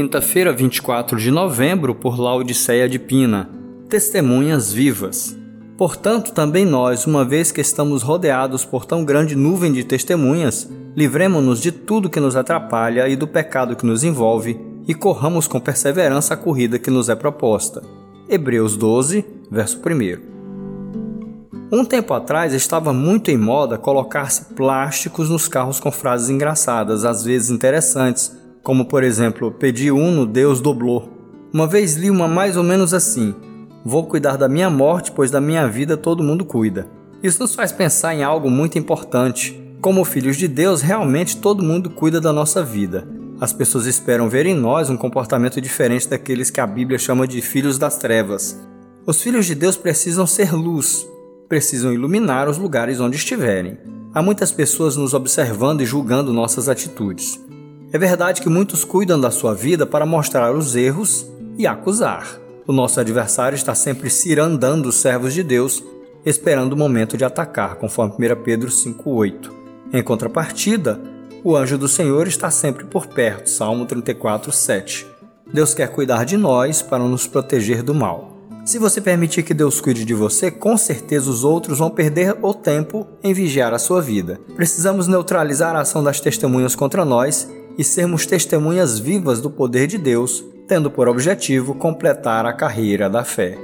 Quinta-feira, 24 de novembro, por Laodiceia de Pina. Testemunhas vivas. Portanto, também nós, uma vez que estamos rodeados por tão grande nuvem de testemunhas, livremo-nos de tudo que nos atrapalha e do pecado que nos envolve, e corramos com perseverança a corrida que nos é proposta. Hebreus 12, verso 1. Um tempo atrás estava muito em moda colocar-se plásticos nos carros com frases engraçadas, às vezes interessantes, como por exemplo, pedi uno, Deus dobrou. Uma vez li uma mais ou menos assim: Vou cuidar da minha morte, pois da minha vida todo mundo cuida. Isso nos faz pensar em algo muito importante. Como filhos de Deus, realmente todo mundo cuida da nossa vida. As pessoas esperam ver em nós um comportamento diferente daqueles que a Bíblia chama de filhos das trevas. Os filhos de Deus precisam ser luz, precisam iluminar os lugares onde estiverem. Há muitas pessoas nos observando e julgando nossas atitudes. É verdade que muitos cuidam da sua vida para mostrar os erros e acusar. O nosso adversário está sempre cirandando os servos de Deus, esperando o momento de atacar, conforme 1 Pedro 5,8. Em contrapartida, o anjo do Senhor está sempre por perto, Salmo 34, 7. Deus quer cuidar de nós para nos proteger do mal. Se você permitir que Deus cuide de você, com certeza os outros vão perder o tempo em vigiar a sua vida. Precisamos neutralizar a ação das testemunhas contra nós e sermos testemunhas vivas do poder de Deus, tendo por objetivo completar a carreira da fé.